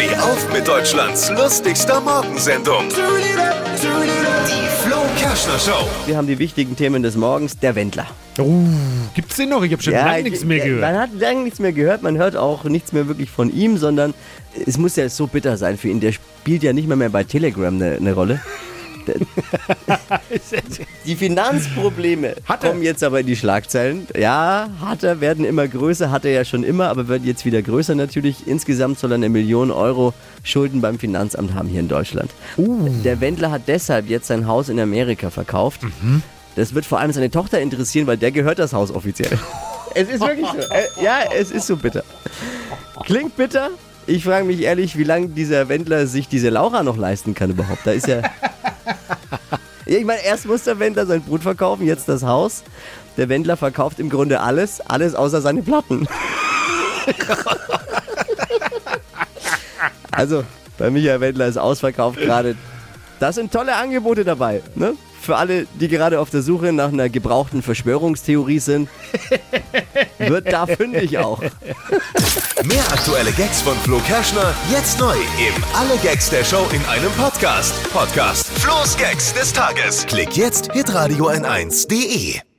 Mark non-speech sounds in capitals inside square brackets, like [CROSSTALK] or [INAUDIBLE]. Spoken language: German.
Steh auf mit Deutschlands lustigster Morgensendung. Die Flo Kerschner Show. Wir haben die wichtigen Themen des Morgens. Der Wendler. Oh, gibt's den noch? Ich habe schon lange nichts mehr gehört. Man hat lange nichts mehr gehört. Man hört auch nichts mehr wirklich von ihm, sondern es muss ja so bitter sein für ihn. Der spielt ja nicht mehr, mehr bei Telegram eine, eine Rolle. [LAUGHS] Die Finanzprobleme Hat kommen jetzt aber in die Schlagzeilen. Ja, hat er, werden immer größer, hat er ja schon immer, aber wird jetzt wieder größer natürlich. Insgesamt soll er eine Million Euro Schulden beim Finanzamt haben hier in Deutschland. Der Wendler hat deshalb jetzt sein Haus in Amerika verkauft. Das wird vor allem seine Tochter interessieren, weil der gehört das Haus offiziell. [LAUGHS] Es ist wirklich so. Äh, ja, es ist so bitter. Klingt bitter. Ich frage mich ehrlich, wie lange dieser Wendler sich diese Laura noch leisten kann überhaupt. Da ist ja. Ja, ich meine, erst muss der Wendler sein Brut verkaufen, jetzt das Haus. Der Wendler verkauft im Grunde alles, alles außer seine Platten. [LAUGHS] also, bei Michael Wendler ist ausverkauft gerade. Da sind tolle Angebote dabei, ne? Für alle, die gerade auf der Suche nach einer gebrauchten Verschwörungstheorie sind, [LAUGHS] wird da fündig auch. Mehr aktuelle Gags von Flo Kerschner jetzt neu im Alle Gags der Show in einem Podcast. Podcast Flo's Gags des Tages. Klick jetzt hitradio n1.de.